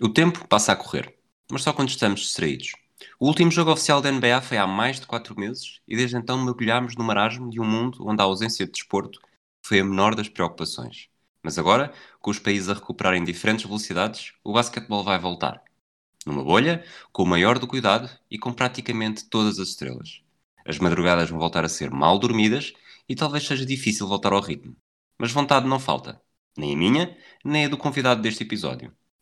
O tempo passa a correr, mas só quando estamos distraídos. O último jogo oficial da NBA foi há mais de 4 meses e desde então mergulhámos no marasmo de um mundo onde a ausência de desporto foi a menor das preocupações. Mas agora, com os países a recuperarem em diferentes velocidades, o basquetebol vai voltar. Numa bolha, com o maior do cuidado e com praticamente todas as estrelas. As madrugadas vão voltar a ser mal dormidas e talvez seja difícil voltar ao ritmo. Mas vontade não falta. Nem a minha, nem a do convidado deste episódio.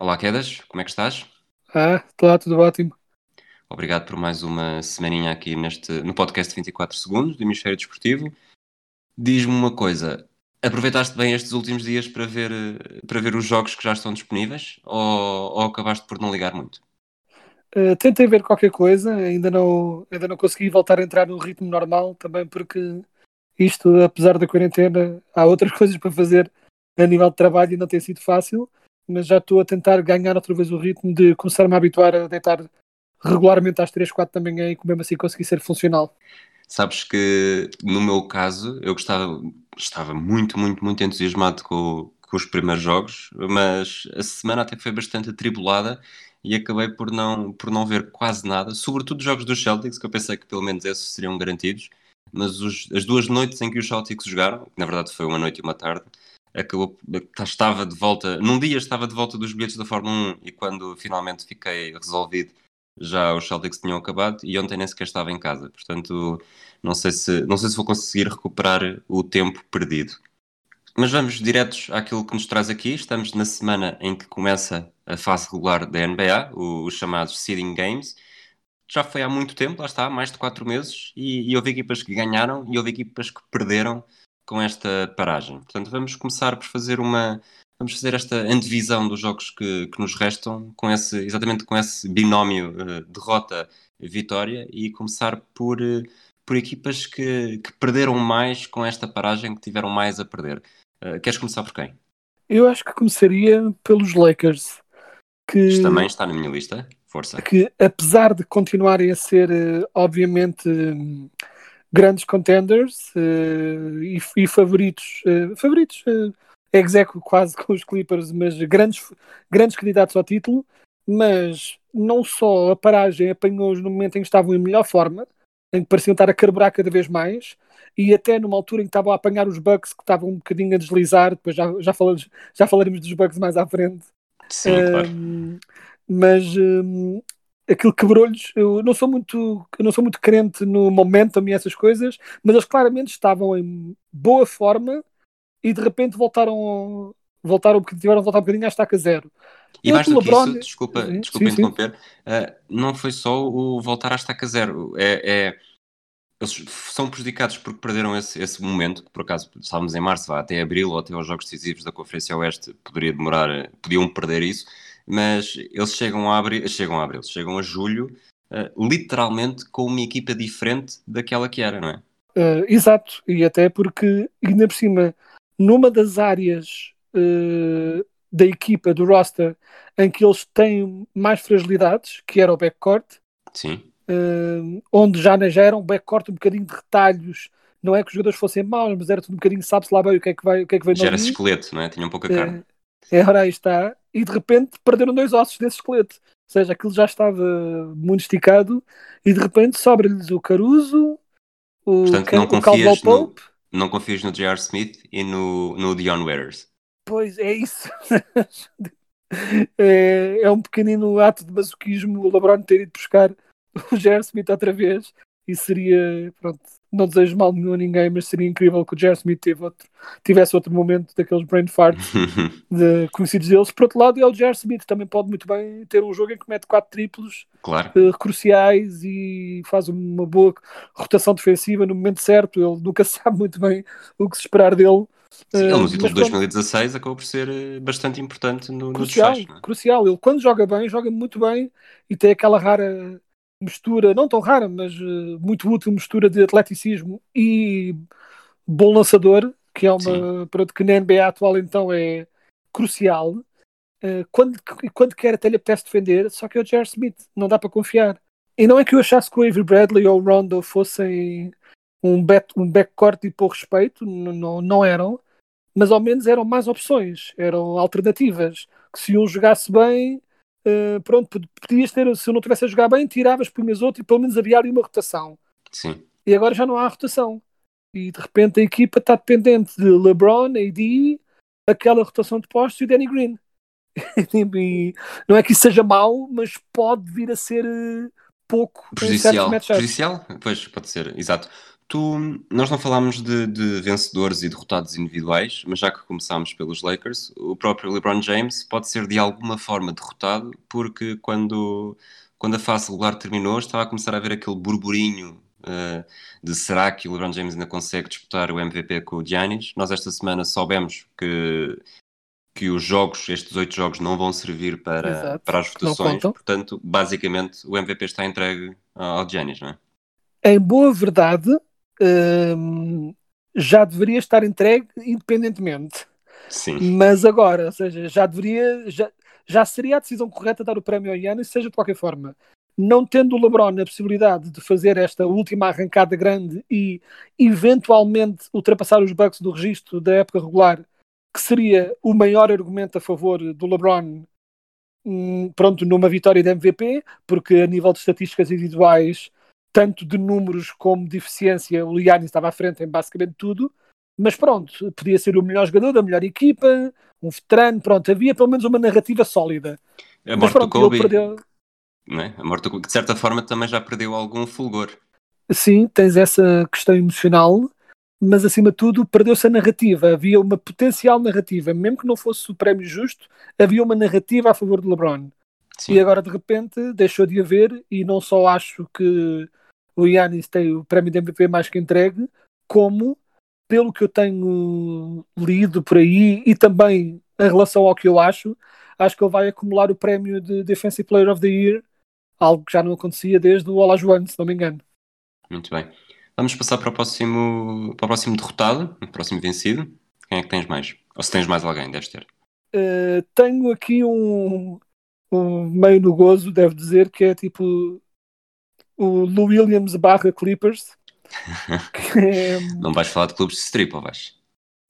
Olá, Quedas, como é que estás? Ah, está tudo ótimo. Obrigado por mais uma semaninha aqui neste, no podcast 24 Segundos do Hemisfério Desportivo. Diz-me uma coisa, aproveitaste bem estes últimos dias para ver, para ver os jogos que já estão disponíveis ou, ou acabaste por não ligar muito? Uh, tentei ver qualquer coisa, ainda não, ainda não consegui voltar a entrar no ritmo normal, também porque isto, apesar da quarentena, há outras coisas para fazer a nível de trabalho e não tem sido fácil mas já estou a tentar ganhar outra vez o ritmo de começar-me a habituar a deitar regularmente às 3, 4 da manhã e mesmo assim conseguir ser funcional. Sabes que no meu caso eu gostava, estava muito, muito, muito entusiasmado com, com os primeiros jogos, mas a semana até foi bastante atribulada e acabei por não, por não ver quase nada, sobretudo os jogos dos Celtics, que eu pensei que pelo menos esses seriam garantidos, mas os, as duas noites em que os Celtics jogaram, que na verdade foi uma noite e uma tarde, acabou, estava de volta, num dia estava de volta dos bilhetes da Fórmula 1 e quando finalmente fiquei resolvido já os Celtics tinham acabado e ontem nem sequer estava em casa, portanto não sei se, não sei se vou conseguir recuperar o tempo perdido. Mas vamos diretos àquilo que nos traz aqui. Estamos na semana em que começa a fase regular da NBA, os chamados Seeding Games. Já foi há muito tempo, lá está, mais de 4 meses, e, e houve equipas que ganharam e houve equipas que perderam com esta paragem. Portanto, vamos começar por fazer uma. Vamos fazer esta antevisão dos jogos que, que nos restam, com esse, exatamente com esse binómio uh, derrota-vitória, e começar por, uh, por equipas que, que, perderam mais com esta paragem, que tiveram mais a perder. Uh, queres começar por quem? Eu acho que começaria pelos Lakers. Que, Isto também está na minha lista. Força. Que apesar de continuarem a ser, obviamente grandes contenders uh, e, e, favoritos, uh, favoritos, uh, execo quase com os Clippers, mas grandes, grandes candidatos ao título. Mas não só a paragem apanhou-os no momento em que estavam em melhor forma, em que pareciam estar a carburar cada vez mais, e até numa altura em que estavam a apanhar os Bucks que estavam um bocadinho a deslizar, depois já, já, falamos, já falaremos dos Bucks mais à frente. Sim, claro. Mas um, aquilo quebrou-lhes. Eu não sou muito, eu não sou muito crente no momento e essas coisas, mas eles claramente estavam em boa forma e de repente voltaram, voltaram tiveram de voltar um bocadinho à estaca zero. E mais do que LeBron... isso, desculpa, sim, desculpa sim, interromper. Uh, não foi só o voltar à estaca zero, é, é, eles são prejudicados porque perderam esse, esse momento, que por acaso estávamos em março, vá até abril ou até aos jogos decisivos da Conferência Oeste, poderia demorar, podiam perder isso, mas eles chegam a abril, chegam a abril, chegam a julho, uh, literalmente com uma equipa diferente daquela que era, não é? Uh, exato, e até porque, ainda por cima, numa das áreas uh, da equipa, do roster, em que eles têm mais fragilidades, que era o backcourt, Sim. onde já, já era um backcourt um bocadinho de retalhos, não é que os jogadores fossem maus, mas era tudo um bocadinho, sabe-se lá bem o que é que vai, o que é que vem Já era esqueleto, não é? Tinha um pouca carne. É, ora aí está. E de repente perderam dois ossos desse esqueleto. Ou seja, aquilo já estava muito esticado e de repente sobra-lhes o Caruso, o, Portanto, não o confias Pope. No, não confias no J.R. Smith e no, no Dion Waiters. Pois é isso. é, é um pequenino ato de masoquismo o LeBron ter ido buscar o J.R. Smith outra vez e seria, pronto, não desejo mal nenhum a ninguém, mas seria incrível que o Jerry Smith outro, tivesse outro momento daqueles brain farts de, conhecidos deles. Por outro lado, é o Jerry Smith, também pode muito bem ter um jogo em que mete quatro triplos claro. uh, cruciais e faz uma boa rotação defensiva no momento certo. Ele nunca sabe muito bem o que se esperar dele. Sim, ele no eh, título de 2016 acabou por ser eh, bastante importante no, crucial, no desfecho, é? Crucial, ele quando joga bem, joga muito bem e tem aquela rara mistura, não tão rara, mas uh, muito útil mistura de atleticismo e bom lançador, que é uma pronto, que na NBA atual então é crucial. Uh, quando, quando quer até lhe apetece defender, só que é o J.R. Smith, não dá para confiar. E não é que eu achasse que o Avery Bradley ou o Rondo fossem um, back, um backcourt de por respeito, não, não eram, mas ao menos eram mais opções, eram alternativas. Que se um jogasse bem, uh, pronto, podias ter, se eu não tivesse a jogar bem, tiravas, punhas outro e pelo menos havia ali uma rotação. Sim. E agora já não há rotação. E de repente a equipa está dependente de LeBron, AD, aquela rotação de postos e o Danny Green. e não é que isso seja mau, mas pode vir a ser uh, pouco prejudicial. Prejudicial? Pois, pode ser, exato. Tu, nós não falámos de, de, vencedores e derrotados individuais, mas já que começámos pelos Lakers, o próprio LeBron James pode ser de alguma forma derrotado, porque quando, quando a fase regular terminou, estava a começar a haver aquele burburinho uh, de será que o LeBron James ainda consegue disputar o MVP com o Giannis. Nós esta semana soubemos que, que os jogos, estes oito jogos, não vão servir para, para as votações, portanto, basicamente, o MVP está entregue ao Giannis, não é? Em boa verdade, já deveria estar entregue independentemente. Sim. Mas agora, ou seja, já deveria, já, já seria a decisão correta dar o prémio ao Yannis, seja de qualquer forma. Não tendo o LeBron a possibilidade de fazer esta última arrancada grande e eventualmente ultrapassar os Bucks do registro da época regular, que seria o maior argumento a favor do LeBron, hum, pronto, numa vitória de MVP, porque a nível de estatísticas individuais tanto de números como de eficiência, o Liani estava à frente em basicamente tudo, mas pronto, podia ser o melhor jogador da melhor equipa, um veterano, pronto, havia pelo menos uma narrativa sólida. A morte mas, pronto, do Kobe, perdeu... é? a morte do Kobe, de certa forma também já perdeu algum fulgor. Sim, tens essa questão emocional, mas acima de tudo perdeu-se a narrativa. Havia uma potencial narrativa, mesmo que não fosse o prémio justo, havia uma narrativa a favor de LeBron. Sim. E agora de repente deixou de haver, e não só acho que o Yannis tem o prémio de MVP mais que entregue, como, pelo que eu tenho lido por aí, e também em relação ao que eu acho, acho que ele vai acumular o prémio de Defensive Player of the Year, algo que já não acontecia desde o Olajuwon, se não me engano. Muito bem. Vamos passar para o próximo, para o próximo derrotado, o próximo vencido. Quem é que tens mais? Ou se tens mais alguém, deves ter. Uh, tenho aqui um, um meio no gozo, devo dizer, que é tipo o Lou Williams barra Clippers. É, não vais falar de clubes de strip, ou vais?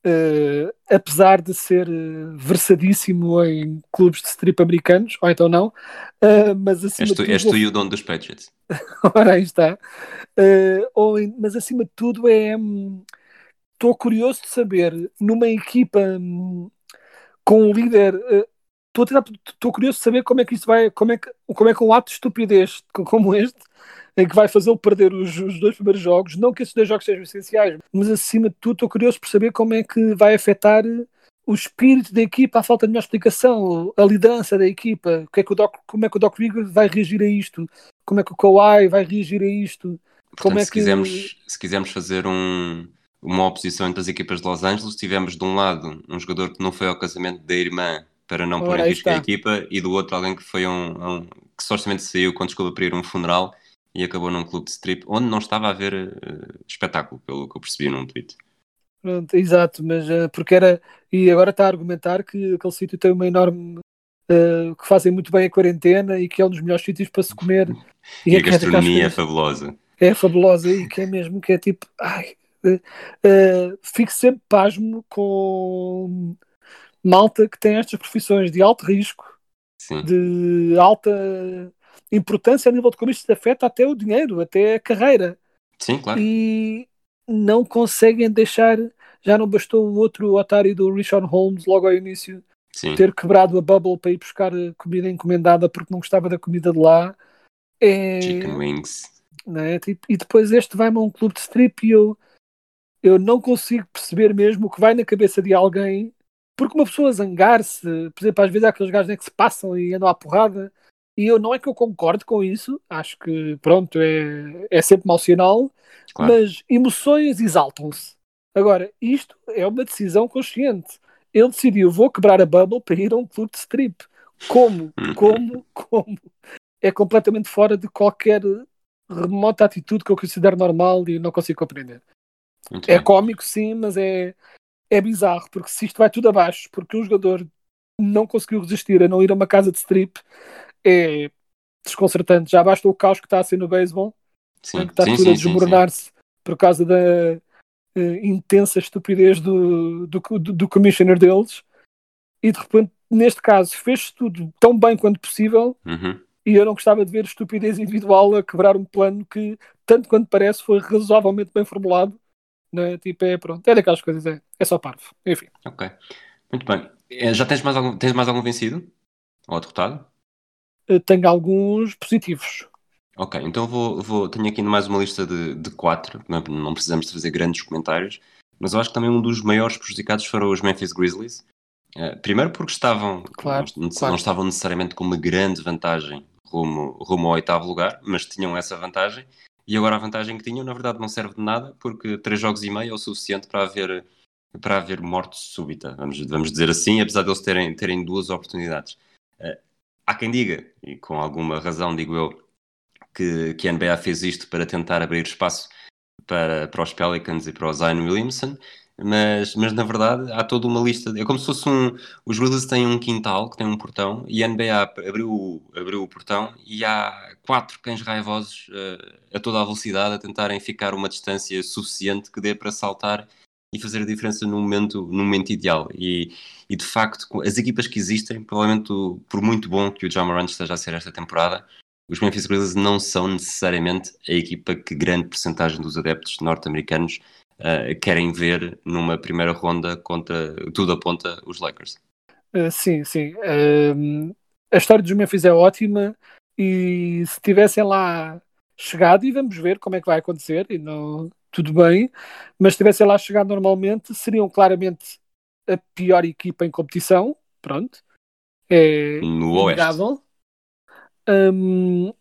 Uh, apesar de ser uh, versadíssimo em clubes de strip americanos, ou então não, uh, mas acima és tu, de tudo, és tu e o dono dos Patriots. Ora, aí está. ou, mas acima de tudo é. Estou um, curioso de saber, numa equipa um, com um líder. Estou curioso de saber como é que isso vai. Como é que, como é que um ato de estupidez como este em que vai fazê-lo perder os, os, dois primeiros jogos. Não que esses dois jogos sejam essenciais, mas acima de tudo estou curioso por saber como é que vai afetar o espírito da equipa, a falta de melhor explicação, a liderança da equipa, que é que o Doc, como é que o Doc Rivers vai reagir a isto, como é que o Kawhi vai reagir a isto. Portanto, como é se, que... quisermos, se quisermos fazer um, uma oposição entre as equipas de Los Angeles, tivemos de um lado um jogador que não foi ao casamento da irmã para não pôr em risco a equipa e do outro alguém que foi um, um que supostamente saiu quando descobriu para ir um funeral e acabou num clube de strip onde não estava a haver uh, espetáculo, pelo que eu percebi num tweet. Pronto, exato, mas uh, porque era. E agora está a argumentar que aquele sítio tem uma enorme. Uh, que fazem muito bem a quarentena e que é um dos melhores sítios para se comer. E, e a gastronomia é fabulosa. É fabulosa e que é mesmo que é tipo. Ai, fico sempre pasmo com malta que tem estas profissões de alto risco, Sim. de alta importância a nível de como isto afeta até o dinheiro, até a carreira. Sim, claro. E não conseguem deixar. Já não bastou o outro otário do Richard Holmes logo ao início Sim. ter quebrado a bubble para ir buscar comida encomendada porque não gostava da comida de lá. É... Chicken wings. né? E depois este vai-me a um clube de strip e eu, eu não consigo perceber mesmo o que vai na cabeça de alguém, porque uma pessoa zangar-se, por exemplo, às vezes há aqueles gajos né, que se passam e andam à porrada, e eu não é que eu concordo com isso, acho que pronto, é, é sempre mau sinal, claro. mas emoções exaltam-se. Agora, isto é uma decisão consciente. Ele decidiu, vou quebrar a bubble para ir a um clube de strip. Como? Como? Como? É completamente fora de qualquer remota atitude que eu considero normal e não consigo compreender. Muito é bem. cómico, sim, mas é, é bizarro, porque se isto vai tudo abaixo, porque um jogador não conseguiu resistir a não ir a uma casa de strip, é desconcertante. Já basta o caos que está a ser no beisebol, que está sim, tudo sim, a desmoronar-se por causa da uh, intensa estupidez do, do, do, do commissioner deles, e de repente, neste caso, fez tudo tão bem quanto possível. Uhum e eu não gostava de ver estupidez individual a quebrar um plano que, tanto quanto parece, foi razoavelmente bem formulado. Né? Tipo, é pronto, é daquelas coisas, é, é só parvo. Enfim. Ok, muito bem. Eh, já tens mais algum, tens mais algum vencido? Ou derrotado? Eu tenho alguns positivos. Ok, então vou, vou, tenho aqui mais uma lista de, de quatro, não, não precisamos fazer grandes comentários, mas eu acho que também um dos maiores prejudicados foram os Memphis Grizzlies. Uh, primeiro porque estavam, claro, não, claro. não, estavam necessariamente com uma grande vantagem rumo, rumo ao oitavo lugar, mas tinham essa vantagem. E agora a vantagem que tinham, na verdade, não serve de nada, porque três jogos e meio é o suficiente para haver, para haver morte súbita, vamos, vamos dizer assim, apesar de eles terem, terem duas oportunidades. Uh, há quem diga, e com alguma razão digo eu, que, que a NBA fez isto para tentar abrir espaço para, para os Pelicans e para o Zion Williamson, mas, mas na verdade há toda uma lista. É como se fosse um. Os Grizzlies têm um quintal que tem um portão e a NBA abriu, abriu o portão e há quatro cães raivosos uh, a toda a velocidade a tentarem ficar uma distância suficiente que dê para saltar e fazer a diferença no momento, no momento ideal. E, e de facto, as equipas que existem, provavelmente por muito bom que o John Morant esteja a ser esta temporada, os Memphis Grizzlies não são necessariamente a equipa que grande porcentagem dos adeptos norte-americanos uh, querem ver numa primeira ronda contra, tudo aponta, os Lakers. Uh, sim, sim. Uh, a história dos Memphis é ótima e se tivessem lá chegado, e vamos ver como é que vai acontecer, e não, tudo bem, mas se tivessem lá chegado normalmente, seriam claramente a pior equipa em competição, pronto. É no Oeste. Um,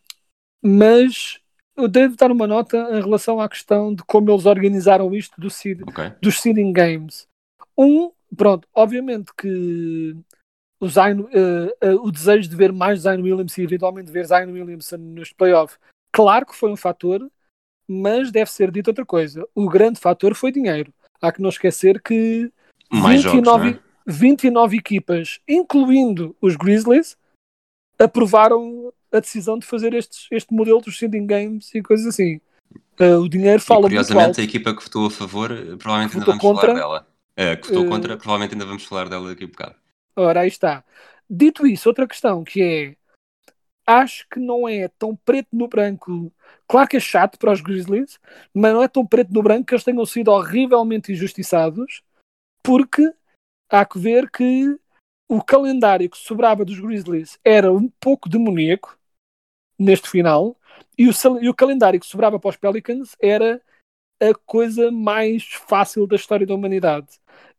mas eu devo dar uma nota em relação à questão de como eles organizaram isto do seed, okay. dos seeding games. Um, pronto, obviamente que o, Zion, uh, uh, o desejo de ver mais Zion Williams e eventualmente ver Zion Williamson nos playoffs, claro que foi um fator, mas deve ser dito outra coisa. O grande fator foi dinheiro. Há que não esquecer que mais 29, jogos, é? 29 equipas, incluindo os Grizzlies, aprovaram a decisão de fazer estes, este modelo dos sending games e coisas assim. Uh, o dinheiro fala e, curiosamente, a equipa que votou a favor, provavelmente ainda vamos contra, falar dela. Uh, que votou uh, contra, provavelmente ainda vamos falar dela daqui a um bocado. Ora, aí está. Dito isso, outra questão que é acho que não é tão preto no branco. Claro que é chato para os Grizzlies, mas não é tão preto no branco que eles tenham sido horrivelmente injustiçados, porque há que ver que o calendário que sobrava dos Grizzlies era um pouco demoníaco neste final, e o, e o calendário que sobrava para os Pelicans era a coisa mais fácil da história da humanidade.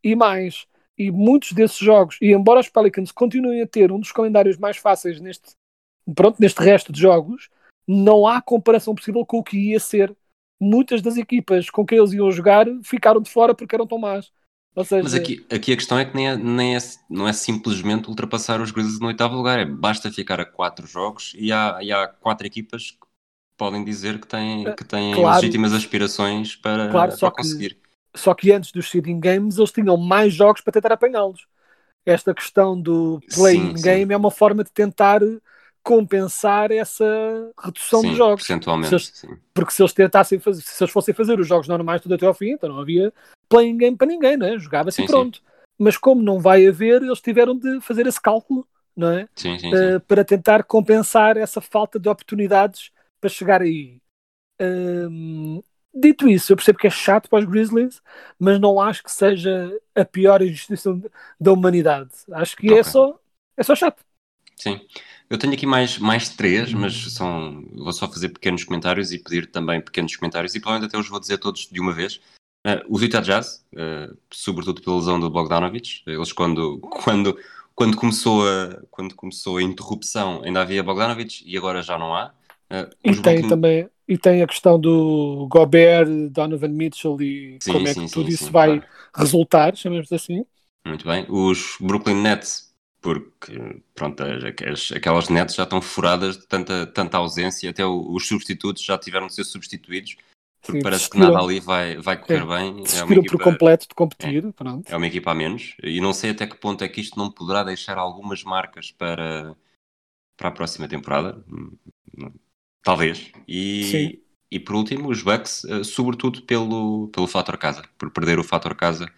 E mais, e muitos desses jogos, e embora os Pelicans continuem a ter um dos calendários mais fáceis neste, pronto, neste resto de jogos, não há comparação possível com o que ia ser. Muitas das equipas com quem eles iam jogar ficaram de fora porque eram tão más. Seja... Mas aqui, aqui a questão é que nem é, nem é, não é simplesmente ultrapassar os Grizzlies no oitavo lugar, é basta ficar a quatro jogos e há, e há quatro equipas que podem dizer que têm, que têm claro, legítimas aspirações para, claro, para conseguir. Que, só que antes dos seeding games eles tinham mais jogos para tentar apanhá-los. Esta questão do playing game é uma forma de tentar compensar essa redução sim, de jogos. Percentualmente, se eles, porque se eles tentassem fazer, se eles fossem fazer os jogos normais tudo até ao fim, então não havia playing game para ninguém, né? jogava-se pronto. Sim. Mas como não vai haver, eles tiveram de fazer esse cálculo não é? Sim, sim, uh, para tentar compensar essa falta de oportunidades para chegar aí. Um, dito isso, eu percebo que é chato para os Grizzlies, mas não acho que seja a pior injustiça da humanidade. Acho que é okay. é, só, é só chato. Sim. Eu tenho aqui mais, mais três, mas são, vou só fazer pequenos comentários e pedir também pequenos comentários e provavelmente até os vou dizer todos de uma vez. Uh, os Utah Jazz, uh, sobretudo pela lesão do Bogdanovich, eles quando, quando, quando, começou a, quando começou a interrupção ainda havia Bogdanovich e agora já não há. Uh, e tem Brooklyn... também e tem a questão do Gobert, Donovan Mitchell e sim, como é que sim, tudo sim, isso vai claro. resultar, chamemos assim. Muito bem. Os Brooklyn Nets, porque pronto, as, aquelas Nets já estão furadas de tanta, tanta ausência, até os substitutos já tiveram de ser substituídos, porque parece que nada ali vai, vai correr é, bem. É uma equipa, por completo de competir, é, pronto. É uma equipa a menos, e não sei até que ponto é que isto não poderá deixar algumas marcas para, para a próxima temporada. Talvez. E, e por último, os Bucks, uh, sobretudo pelo, pelo fator casa, por perder o fator casa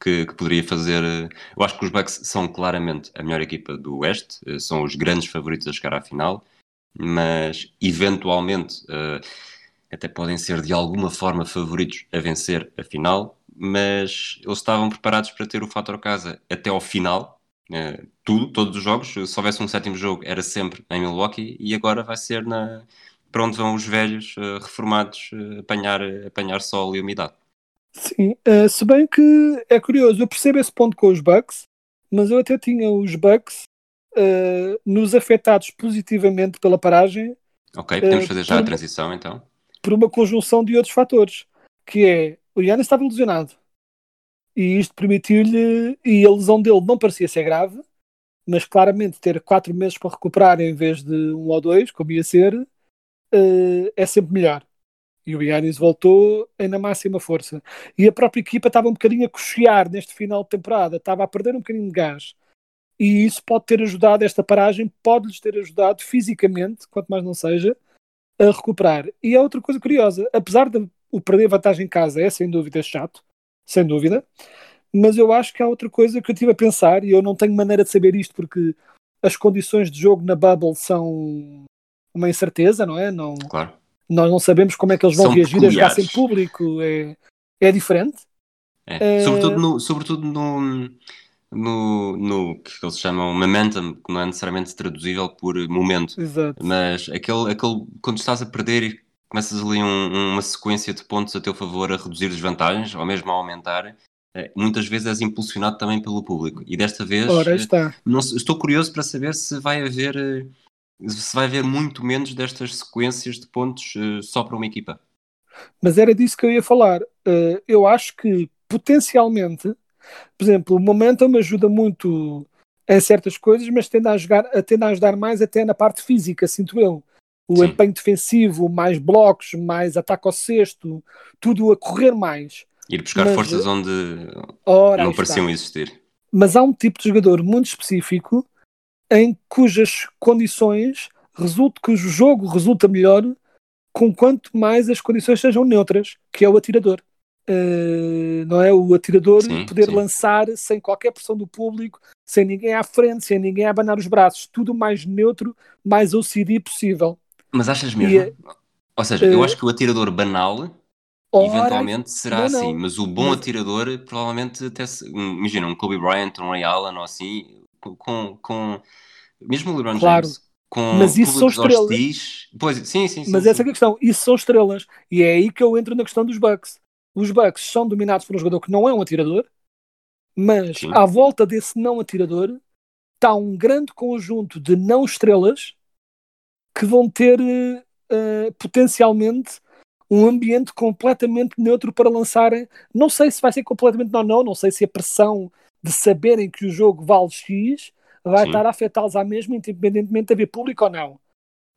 que, que, poderia fazer. Uh, eu acho que os Bucks são claramente a melhor equipa do Oeste, uh, são os grandes favoritos a chegar à final, mas eventualmente até podem ser de alguma forma favoritos a vencer a final, mas eles estavam preparados para ter o fator casa até ao final. tudo, todos os jogos, se houvesse um sétimo jogo, era sempre em Milwaukee e agora vai ser na, para onde vão os velhos uh, reformados uh, apanhar, apanhar sol e umidade. Sim, uh, se bem que é curioso, eu percebo esse ponto com os Bucks, mas eu até tinha os Bucks nos afetados positivamente pela paragem. Ok, podemos fazer já a transição então. Por uma conjunção de outros fatores, que é o Yannis estava lesionado e isto permitiu-lhe, e a lesão dele não parecia ser grave, mas claramente ter quatro meses para recuperar em vez de um ou dois, como ia ser, uh, é sempre melhor. E o Yannis voltou na máxima força. E a própria equipa estava um bocadinho a cochear neste final de temporada, estava a perder um bocadinho de gás. E isso pode ter ajudado, esta paragem pode-lhes ter ajudado fisicamente, quanto mais não seja, a recuperar. E é outra coisa curiosa, apesar de o perder vantagem em casa é sem dúvida chato, sem dúvida, mas eu acho que há outra coisa que eu estive a pensar, e eu não tenho maneira de saber isto porque as condições de jogo na Bubble são uma incerteza, não é? Não, claro. Nós não sabemos como é que eles vão São reagir peculiares. a jogar sem público, é, é diferente. É. É... Sobretudo, no, sobretudo no, no, no que eles chamam momentum, que não é necessariamente traduzível por momento, Exato. mas aquele, aquele quando estás a perder e começas ali um, uma sequência de pontos a teu favor a reduzir desvantagens ou mesmo a aumentar, é, muitas vezes és impulsionado também pelo público. E desta vez Ora, não, estou curioso para saber se vai haver eh, se vai ver muito menos destas sequências de pontos só para uma equipa. Mas era disso que eu ia falar. Eu acho que potencialmente, por exemplo, o momentum ajuda muito em certas coisas, mas tende a, jogar, tende a ajudar mais até na parte física, sinto eu. O Sim. empenho defensivo, mais blocos, mais ataque ao sexto, tudo a correr mais. Ir buscar mas, forças onde não pareciam está. existir. Mas há um tipo de jogador muito específico em cujas condições resulta que o jogo resulta melhor com quanto mais as condições sejam neutras, que é o atirador. Uh, não é o atirador sim, poder sim. lançar sem qualquer pressão do público, sem ninguém à frente, sem ninguém a abanar os braços, tudo mais neutro, mais OCD possível. Mas achas mesmo? E, é- Ou seja, uh, eu acho que o atirador banal ora, eventualmente será não, assim, mas o bom mas... atirador provavelmente até se, imagina um Kobe Bryant, um Ray Allen ou assim, com, com mesmo o LeBron claro. James, com mas isso são estrelas. Hostis, pois, sim, sim, sim, mas sim. essa é a questão, isso são estrelas. E é aí que eu entro na questão dos Bucks. Os Bucks são dominados por um jogador que não é um atirador, mas sim. à volta desse não atirador está um grande conjunto de não estrelas que vão ter uh, potencialmente um ambiente completamente neutro para lançarem. Não sei se vai ser completamente não, não, não sei se a pressão de saberem que o jogo vale X vai Sim. estar a afetá-los à mesma, independentemente de haver público ou não.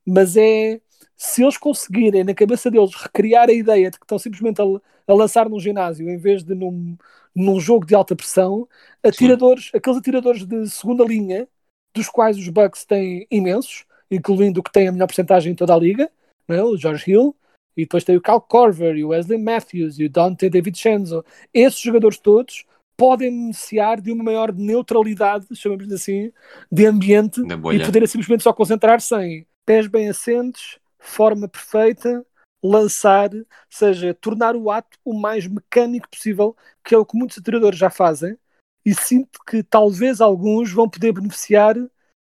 Mas é se eles conseguirem na cabeça deles recriar a ideia de que estão simplesmente a, a lançar num ginásio em vez de num, num jogo de alta pressão, atiradores, Sim. aqueles atiradores de segunda linha, dos quais os Bucks têm imensos, incluindo o que tem a melhor porcentagem em toda a liga, é? o George Hill, e depois tem o Cal Corver, e o Wesley Matthews, e o Dante David Chenzo. Esses jogadores todos podem beneficiar de uma maior neutralidade, chamamos assim, de ambiente e poderem simplesmente só concentrar-se em pés bem assentes, forma perfeita, lançar, seja, tornar o ato o mais mecânico possível, que é o que muitos treinadores já fazem, e sinto que talvez alguns vão poder beneficiar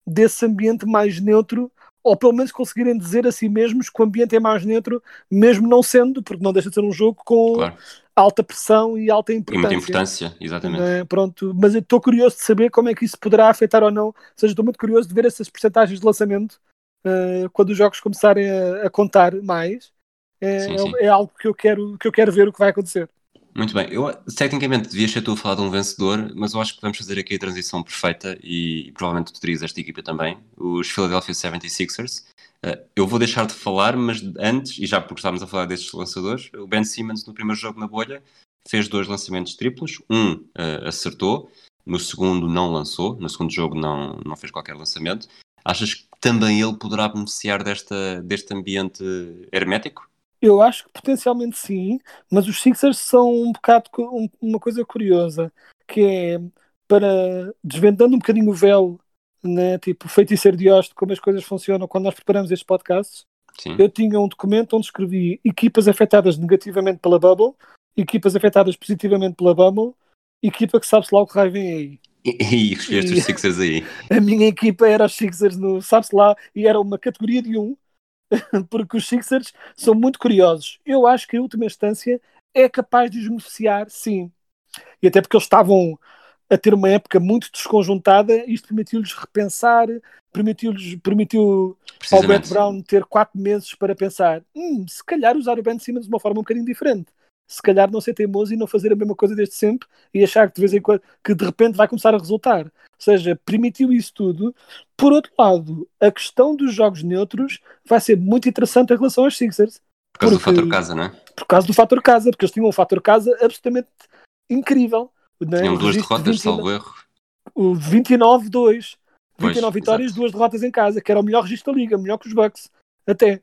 desse ambiente mais neutro, ou pelo menos conseguirem dizer a si mesmos que o ambiente é mais neutro, mesmo não sendo, porque não deixa de ser um jogo com claro. alta pressão e alta importância. E muita importância, exatamente. É, pronto, mas eu estou curioso de saber como é que isso poderá afetar ou não. Ou seja, estou muito curioso de ver essas percentagens de lançamento uh, quando os jogos começarem a, a contar mais. É, sim, sim. é, algo que eu, quero, que eu quero ver o que vai acontecer. Muito bem, eu tecnicamente devia ser tu a falar de um vencedor, mas eu acho que vamos fazer aqui a transição perfeita e, e provavelmente tu terias esta equipa também, os Philadelphia 76ers. Uh, eh, eu vou deixar de falar, mas antes, e já porque estávamos a falar destes lançadores, o Ben Simmons no primeiro jogo na bolha fez dois lançamentos triplos, um uh, acertou, no segundo não lançou, no segundo jogo não, não fez qualquer lançamento. Achas que também ele poderá beneficiar desta, deste ambiente hermético? Eu acho que potencialmente sim, mas os Sixers são um bocado uma coisa curiosa, que é para desvendando um bocadinho o véu, né, tipo feiticeiro de hoste, como as coisas funcionam quando nós preparamos estes podcasts. Sim. Eu tinha um documento onde escrevi equipas afetadas negativamente pela bubble, equipas afetadas positivamente pela bubble, equipa que sabe-se lá o que raio vem aí. E, escolheste os Sixers aí. A minha equipa era os Sixers no sabe-se lá e era uma categoria de um porque os Sixers são muito curiosos. Eu acho que, em última instância, é capaz de os beneficiar, sim. E até porque eles estavam a ter uma época muito desconjuntada, isto permitiu-lhes repensar, permitiu-lhes permitiu ao Brett Brown ter quatro meses para pensar, hum, se calhar usar o Ben Simmons de uma forma um bocadinho diferente. Se calhar não ser teimoso e não fazer a mesma coisa desde sempre e achar que de vez em quando que de repente vai começar a resultar. Ou seja, permitiu isso tudo. Por outro lado, a questão dos jogos neutros vai ser muito interessante em relação aos Sixers. Por causa porque, do fator casa, não é? Por causa do fator casa, porque eles tinham um fator casa absolutamente incrível. Né? Tinham duas derrotas, de salvo erro. O 29-2. 29 vitórias, exato. duas derrotas em casa, que era o melhor registro da liga, melhor que os Bucks. Até.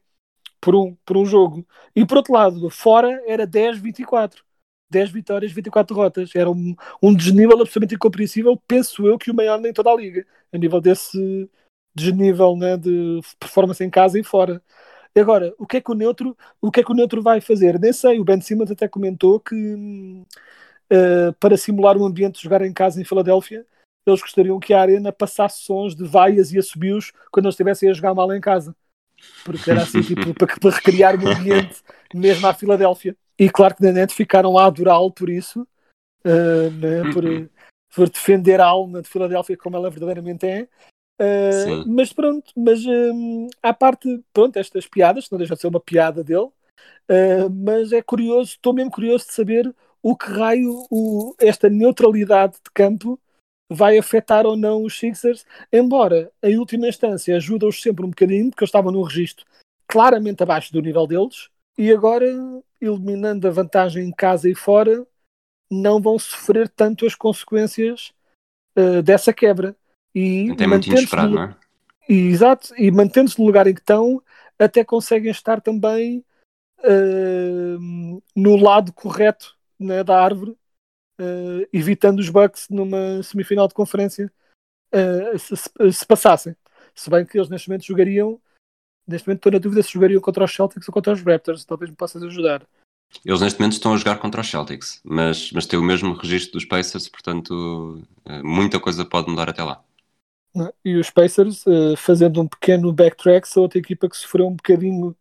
Por um, por um jogo. E por outro lado, fora era 10-24. 10 vitórias, 24 derrotas. Era um, um desnível absolutamente incompreensível, penso eu, que o maior nem toda a liga, a nível desse desnível né, de performance em casa e fora. Agora, o que é que o neutro, o que é que o neutro vai fazer? Nem sei, o Ben Simmons até comentou que uh, para simular um ambiente de jogar em casa em Filadélfia, eles gostariam que a arena passasse sons de vaias e assobios quando eles estivessem a jogar mal em casa. Porque era assim, tipo, para, para recriar um ambiente mesmo à Filadélfia. E claro que na net ficaram lá a adorá-lo por isso, uh, né, por, por defender a alma de Filadélfia como ela verdadeiramente é. Uh, mas pronto, mas um, à parte, pronto, estas piadas, não deixa de ser uma piada dele, uh, mas é curioso, estou mesmo curioso de saber o que raio o, esta neutralidade de campo vai afetar ou não os Sixers, embora em última instância ajuda-os sempre um bocadinho, porque eles estavam num registro claramente abaixo do nível deles, e agora, eliminando a vantagem em casa e fora, não vão sofrer tanto as consequências uh, dessa quebra. E tem muito inesperado, no... não é? E, exato, e mantendo-se no lugar em que estão, até conseguem estar também uh, no lado correto né, da árvore, uh, evitando os Bucks numa semifinal de conferência se, se, se, passassem. Se bem que eles neste momento jogariam Neste momento estou na dúvida se jogariam contra os Celtics ou contra os Raptors. Talvez me possas ajudar. Eles neste momento estão a jogar contra os Celtics, mas, mas têm o mesmo registro dos Pacers, portanto eh, muita coisa pode mudar até lá. E os Pacers, eh, fazendo um pequeno backtrack, são outra equipa que sofreu um bocadinho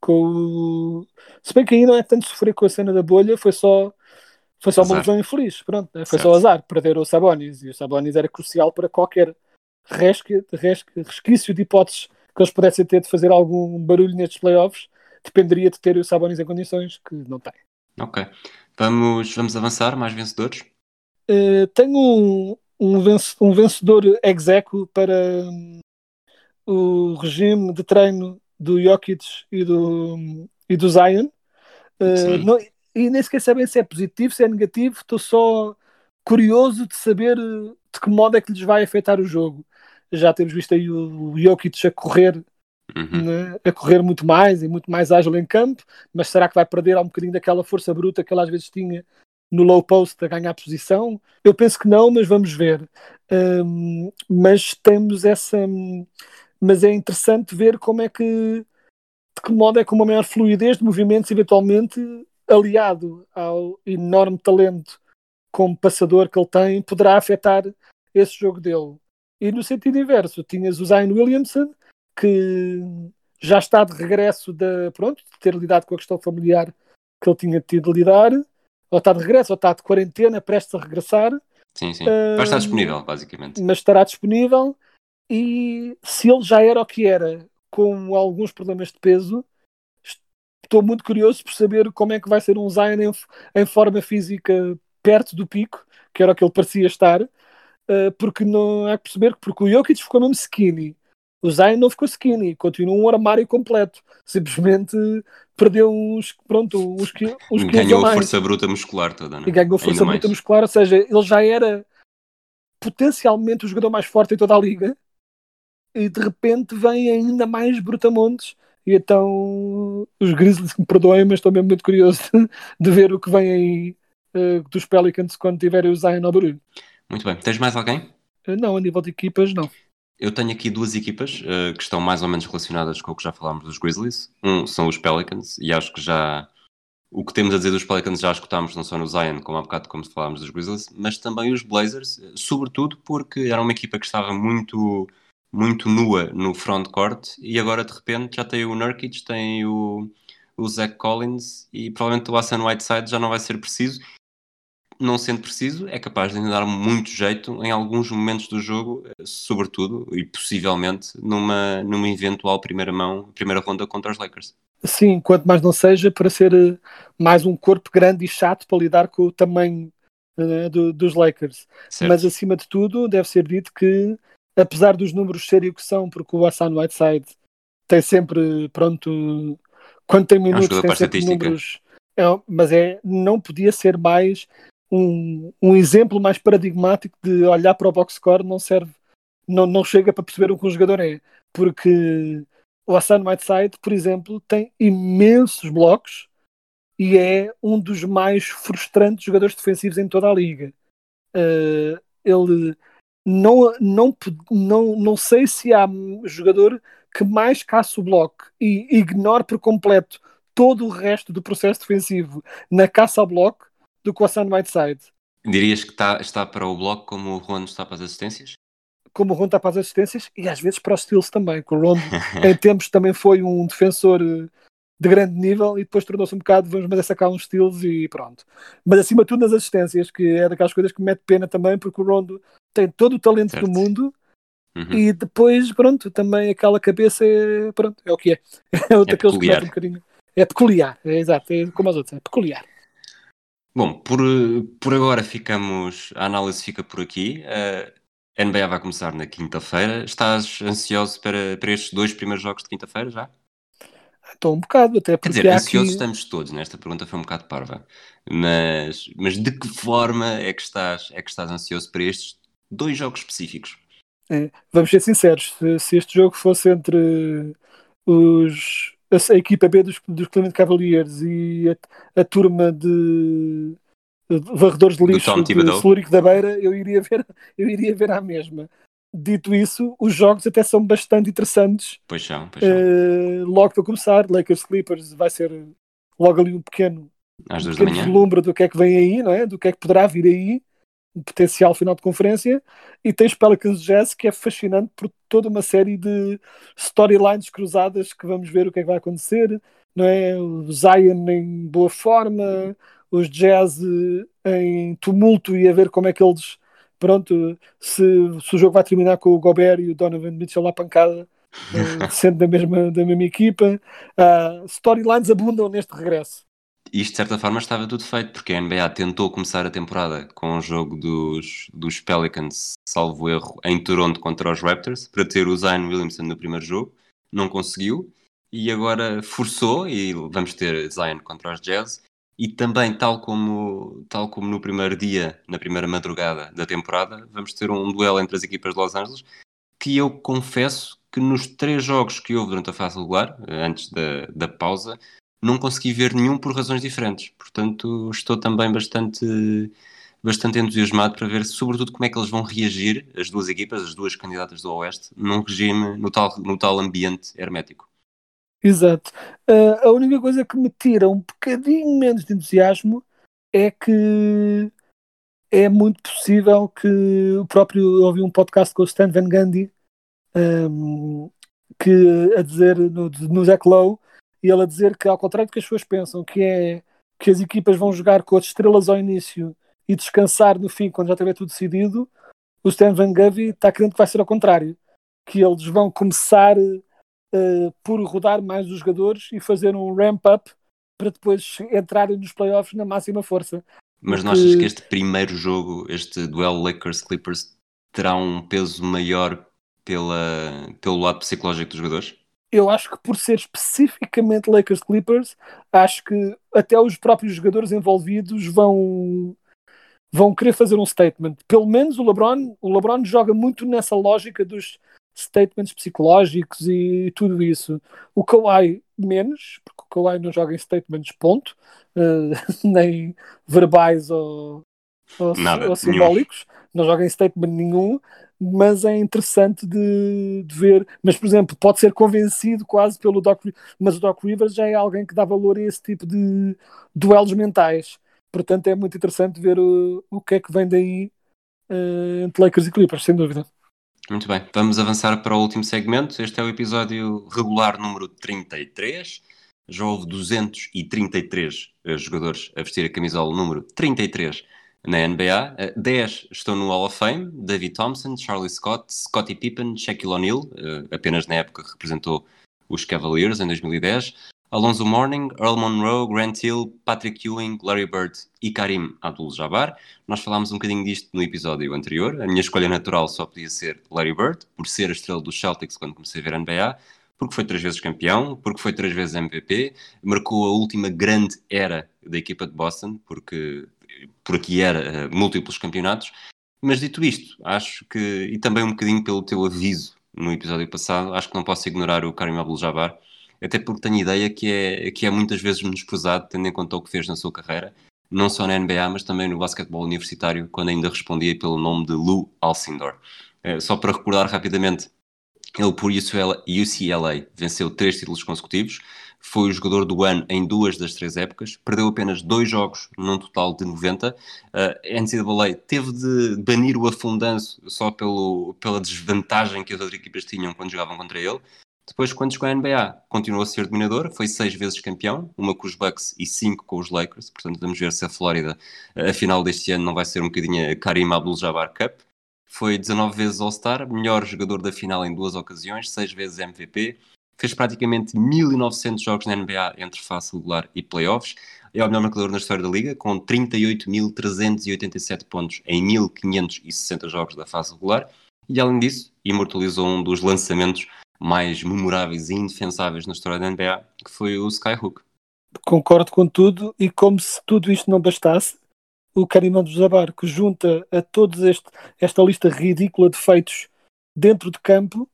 com o. Se bem que aí não é tanto sofrer com a cena da bolha, foi só, foi só uma lesão infeliz. Pronto, né? foi certo. só azar. Perderam o Sabonis e o Sabonis era crucial para qualquer resque, resque, resquício de hipóteses que eles pudessem ter de fazer algum barulho nestes playoffs, dependeria de ter o Sabonis em condições que não tem. Ok. Vamos, vamos avançar, mais vencedores? Uh, tenho um, um, um vencedor execo para um, o regime de treino do Jokic e do, e do Zion. Uh, não, e nem sequer sabem se é positivo, se é negativo, estou só curioso de saber de que modo é que lhes vai afetar o jogo já temos visto aí o Jokic a correr uhum. né, a correr muito mais e muito mais ágil em campo, mas será que vai perder um bocadinho daquela força bruta que ele às vezes tinha no low post a ganhar posição? Eu penso que não, mas vamos ver. Um, mas temos essa. Mas é interessante ver como é que. De que modo é que uma maior fluidez de movimentos, eventualmente, aliado ao enorme talento como passador que ele tem, poderá afetar esse jogo dele. E no sentido inverso, tinhas o Zion Williamson, que já está de regresso da, pronto, de ter lidado com a questão familiar que ele tinha tido de lidar, ou está de regresso, ou está de quarentena, prestes a regressar. Sim, sim. Vai estar disponível, basicamente. Mas estará disponível e se ele já era o que era, com alguns problemas de peso, estou muito curioso por saber como é que vai ser um Zion em, em forma física perto do pico, que era o que ele parecia estar, uh, porque não há que perceber que porque o Jokic ficou mesmo skinny, o Zion não ficou skinny, continua um armário completo, simplesmente perdeu uns, pronto, uns, uns Ganhou a força bruta muscular toda, não é? E ganhou força Ainda bruta mais. muscular, ou seja, ele já era potencialmente o jogador mais forte em toda a liga, e de repente vem ainda mais brutamontes e então os Grizzlies me perdoem, mas estou mesmo muito curioso de ver o que vem aí uh, dos Pelicans quando tiverem o Zion ao barulho. Muito bem. Tens mais alguém? Uh, não, a nível de equipas, não. Eu tenho aqui duas equipas uh, que estão mais ou menos relacionadas com o que já falámos dos Grizzlies. Um são os Pelicans, e acho que já o que temos a dizer dos Pelicans já escutámos não só no Zion, como há bocado como falámos dos Grizzlies, mas também os Blazers, sobretudo porque era uma equipa que estava muito muito nua no frontcourt e agora de repente já tem o Nurkic, tem o, o Zach Collins e provavelmente o Hassan Whiteside já não vai ser preciso. Não sendo preciso, é capaz de dar muito jeito em alguns momentos do jogo, sobretudo e possivelmente numa, numa eventual primeira mão, primeira ronda contra os Lakers. Sim, quanto mais não seja para ser eh, mais um corpo grande e chato para lidar com o tamanho uh, do, dos Lakers. Certo. Mas acima de tudo, deve ser dito que apesar dos números serem o que são, porque o Hassan Whiteside tem sempre, pronto, quando tem minutos, é tem sempre números. É, mas é, não podia ser mais um, um exemplo mais paradigmático de olhar para o box score não serve, não, não chega para perceber o que um jogador é. Porque o Hassan Whiteside, por exemplo, tem imensos blocos e é um dos mais frustrantes jogadores defensivos em toda a liga. Uh, ele não, não, não, não sei se há jogador que mais caça o bloco e ignore por completo todo o resto do processo defensivo na caça ao bloco do que o Hassan Whiteside. Dirias que está, está para o bloco como o Ron está para as assistências? Como o Ron está para as assistências e às vezes para os steals também, que o Ron em tempos também foi um defensor eh, de grande nível e depois tornou-se um bocado, vamos mas é sacar uns steals e pronto. Mas acima de tudo nas assistências, que é daquelas coisas que me mete pena também, porque o Rondo tem todo o talento certo. do mundo uhum. e depois, pronto, também aquela cabeça é, pronto, é o que é. É é que eles um bocadinho. É peculiar, é exato, é como as outras, é peculiar. Bom, por, por agora ficamos, a análise fica por aqui. A NBA vai começar na quinta-feira. Estás ansioso para, para estes dois primeiros jogos de quinta-feira já? Estou um bocado, até porque. Quer dizer, ansiosos aqui... estamos todos, nesta pergunta foi um bocado parva. Mas, mas de que forma é que, estás, é que estás ansioso para estes dois jogos específicos? É, vamos ser sinceros, se, se, este jogo fosse entre os, a, a equipa B dos, dos Cleveland Cavaliers e a, a turma de, de varredores de lixo de Celúrico da Beira, eu iria ver, eu iria ver a mesma dito isso, os jogos até são bastante interessantes. Pois são, pois são. Uh, logo para começar, Lakers Clippers vai ser logo ali um pequeno, Às um pequeno vislumbra do que é que vem aí, não é? Do que é que poderá vir aí, um potencial final de conferência. E tens Pelicans Jazz, que é fascinante por toda uma série de storylines cruzadas que vamos ver o que é que vai acontecer, não é? O Zion em boa forma, os Jazz em tumulto e a ver como é que eles pronto, se, se, o jogo vai terminar com o Gobert e o Donovan Mitchell lá pancada, uh, sendo da mesma, da mesma equipa, uh, storylines abundam neste regresso. Isto, de certa forma, estava tudo feito, porque a NBA tentou começar a temporada com o jogo dos, dos Pelicans, salvo erro, em Toronto contra os Raptors, para ter o Zion Williamson no primeiro jogo. Não conseguiu, e agora forçou, e vamos ter Zion contra os Jazz. E também, tal como, tal como no primeiro dia, na primeira madrugada da temporada, vamos ter um duelo entre as equipas de Los Angeles, que eu confesso que nos três jogos que houve durante a fase regular, antes da, da pausa, não consegui ver nenhum por razões diferentes. Portanto, estou também bastante, bastante entusiasmado para ver, sobretudo, como é que eles vão reagir, as duas equipas, as duas candidatas do Oeste, num regime, no tal, no tal ambiente hermético. Exato. Uh, a única coisa que me tira um bocadinho menos de entusiasmo é que é muito possível que o próprio ouvi um podcast com o Stan Van Gundy um, que a dizer no, no Zach Lowe e ele a dizer que ao contrário do que as pessoas pensam que é que as equipas vão jogar com as estrelas ao início e descansar no fim quando já tiver tudo decidido o Stan Van Gundy está querendo que vai ser ao contrário que eles vão começar uh, por rodar mais os jogadores e fazer um ramp up para depois entrarem nos playoffs na máxima força mas não achas que este primeiro jogo, este duelo Lakers-Clippers, terá um peso maior pela, pelo lado psicológico dos jogadores? Eu acho que por ser especificamente Lakers-Clippers, acho que até os próprios jogadores envolvidos vão vão querer fazer um statement. Pelo menos o LeBron, o LeBron joga muito nessa lógica dos statements psicológicos e tudo isso. O Kawhi menos, porque o Kawhi não joga em statements, ponto, uh, nem verbais ou, ou, Nada, ou simbólicos, nenhum. não joga em statement nenhum, mas é interessante de, de, ver. Mas, por exemplo, pode ser convencido quase pelo Doc mas o Doc Rivers já é alguém que dá valor a esse tipo de duelos mentais. Portanto, é muito interessante ver o, o que é que vem daí uh, entre Lakers e Clippers, sem dúvida. Muito bem, vamos avançar para o último segmento. Este é o episódio regular número 33. Já houve 233 uh, jogadores a vestir a camisola número 33 na NBA. Uh, 10 estão no Hall of Fame: David Thompson, Charlie Scott, Scottie Pippen, Shaquille O'Neal, uh, apenas na época representou os Cavaliers em 2010. Alonso Mourning, Earl Monroe, Grant Hill, Patrick Ewing, Larry Bird e Karim Abdul-Jabbar. Nós falámos um bocadinho disto no episódio anterior. A minha escolha natural só podia ser Larry Bird, por ser a estrela dos Celtics quando comecei a ver a NBA, porque foi três vezes campeão, porque foi três vezes MVP, marcou a última grande era da equipa de Boston, porque por aqui era uh, múltiplos campeonatos. Mas dito isto, acho que, e também um bocadinho pelo teu aviso no episódio passado, acho que não posso ignorar o Karim Abdul-Jabbar, até porque tenho ideia que é, que é muitas vezes menosprezado, tendo em conta o que fez na sua carreira, não só na NBA, mas também no basquetebol universitário, quando ainda respondia pelo nome de Lou Alcindor. É, só para recordar rapidamente, ele por UCLA venceu três títulos consecutivos, foi o jogador do ano em duas das três épocas, perdeu apenas dois jogos num total de 90. A NCAA teve de banir o afundanço só pelo, pela desvantagem que as outras equipas tinham quando jogavam contra ele. Depois, quando chegou à NBA, continuou a ser dominador, foi seis vezes campeão, uma com os Bucks e cinco com os Lakers. Portanto, vamos ver se a Flórida, a final deste ano, não vai ser um bocadinho a Karim Abdul-Jabbar Cup. Foi 19 vezes All-Star, melhor jogador da final em duas ocasiões, seis vezes MVP. Fez praticamente 1900 jogos na NBA entre fase regular e playoffs. É o melhor marcador na história da liga, com 38.387 pontos em 1560 jogos da fase regular. E além disso, imortalizou um dos lançamentos mais memoráveis e indefensáveis na história da NBA, que foi o Skyhook. Concordo com tudo, e como se tudo isto não bastasse, o Karim Abdul-Jabbar, que junta a este, esta lista ridícula de feitos dentro de campo,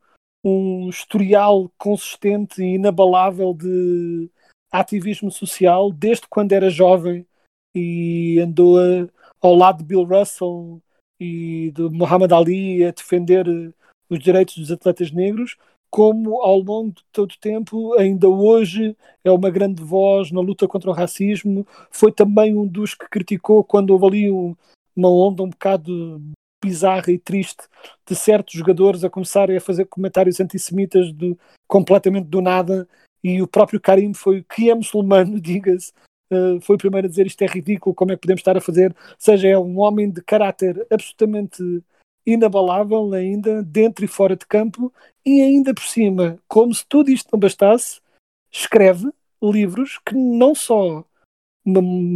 um historial consistente e inabalável de ativismo social desde quando era jovem e andou a, ao lado de Bill Russell e de Muhammad Ali a defender os direitos dos atletas negros, como ao longo de todo o tempo, ainda hoje, é uma grande voz na luta contra o racismo. Foi também um dos que criticou quando houve ali um, uma onda um bocado bizarra e triste de certos jogadores a começarem a fazer comentários antissemitas do, completamente do nada. E o próprio Karim foi, que é muçulmano, diga-se, uh, foi o primeiro a dizer isto é ridículo, como é que podemos estar a fazer? Seja, é um homem de caráter absolutamente inabalável ainda, dentro e fora de campo, e ainda por cima, como se tudo isto não bastasse, escreve livros que não só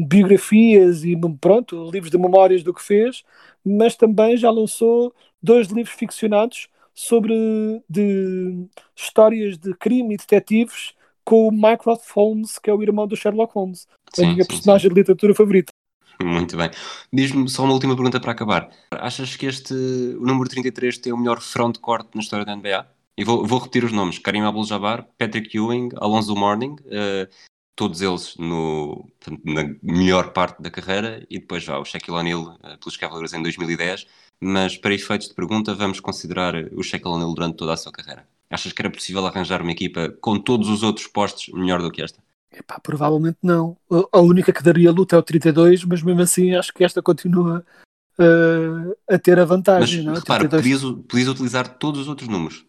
biografias e pronto, livros de memórias do que fez, mas também já lançou dois livros ficcionados sobre de histórias de crime e detetives com o Mycroft Holmes, que é o irmão do Sherlock Holmes, sim, a minha sim, personagem sim. de literatura favorita. Muito bem. Diz-me só uma última pergunta para acabar. Achas que este, o número 33, tem o melhor frontcourt na história da NBA? E vou, vou repetir os nomes: Karim Abdul-Jabbar, Patrick Ewing, Alonso Mourning, uh, todos eles no, na melhor parte da carreira, e depois já o Shaquille O'Neal uh, pelos Cavaliers em 2010. Mas para efeitos de pergunta, vamos considerar o Shaquille O'Neal durante toda a sua carreira. Achas que era possível arranjar uma equipa com todos os outros postos melhor do que esta? Epá, provavelmente não. A única que daria luta é o 32, mas mesmo assim acho que esta continua uh, a ter a vantagem. Mas, não é? repara, podias, podias utilizar todos os outros números.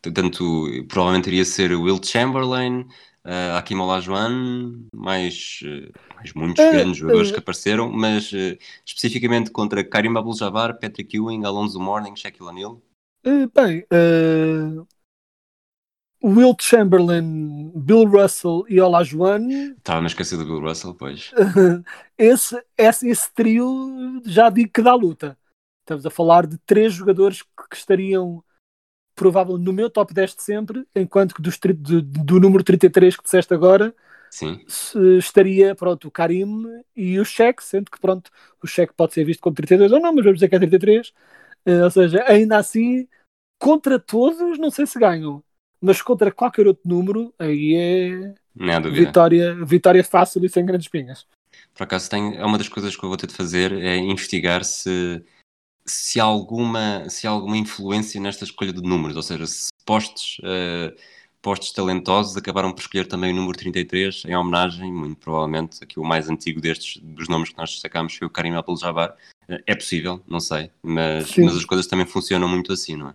Portanto, provavelmente iria ser o Will Chamberlain, uh, Hakim Olajuwon, mais, uh, mais muitos uh, grandes jogadores que apareceram, mas especificamente contra Karim Abdul-Jabbar, Patrick Ewing, Alonso Mourning, Shaquille O'Neal. bem, Will Chamberlain, Bill Russell e Olajuwon. Estava a esquecer do Bill Russell, pois. esse, esse, esse trio já digo que dá luta. Estamos a falar de três jogadores que estariam provavelmente no meu top 10 de sempre, enquanto que dos, do, do número 33 que disseste agora, Sim. estaria pronto, o Karim e o Shaq, sendo que pronto, o Shaq pode ser visto como 32 ou não, mas vamos dizer que é 33. Uh, eh, ou seja, ainda assim, contra todos, não sei se ganham mas contra qualquer outro número, aí é vitória, vitória fácil e sem grandes pingas. Por acaso tem, é uma das coisas que eu vou ter de fazer é investigar se, se, há, alguma, se alguma influência nesta escolha de números, ou seja, se postos, uh, postos talentosos acabaram por escolher também o número 33 em homenagem, muito provavelmente, aqui o mais antigo destes, dos nomes que nós destacámos foi o Karim Abdul-Jabbar. Uh, é possível, não sei, mas, mas as coisas também funcionam muito assim, não é?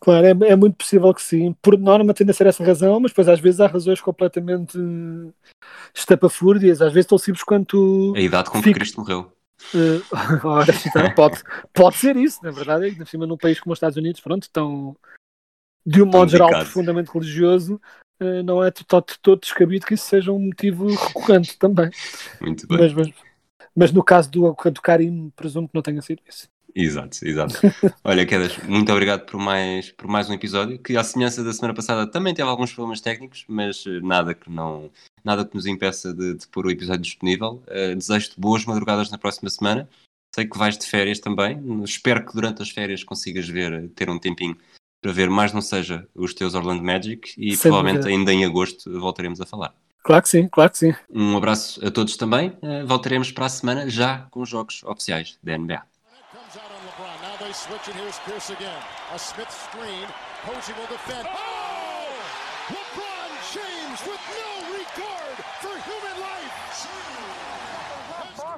Claro, é, é, muito possível que sim. Por norma tende a ser essa razão, mas depois às vezes há razões completamente estapafúrdias, às vezes tão simples quanto. A idade com que Cristo morreu. Uh, ora, então, pode, pode ser isso, na verdade, ainda cima num país como os Estados Unidos, pronto, estão de um modo geral profundamente religioso, uh, não é todo, todo descabido que isso seja um motivo recorrente também. Muito bem. Mas, mas, mas no caso do, do Karim, presumo que não tenha sido isso. Exato, exato. Olha, Quedas, muito obrigado por mais, por mais um episódio, que à semelhança da semana passada também teve alguns problemas técnicos, mas eh, nada que não nada que nos impeça de, de pôr o episódio disponível. Uh, Desejo-te boas madrugadas na próxima semana. Sei que vais de férias também. Espero que durante as férias consigas ver, ter um tempinho para ver mais não seja os teus Orlando Magic e Sem provavelmente dúvida. ainda em agosto voltaremos a falar. Claro que sim, claro que sim. Um abraço a todos também. Uh, voltaremos para a semana já com os jogos oficiais da NBA. they switch, and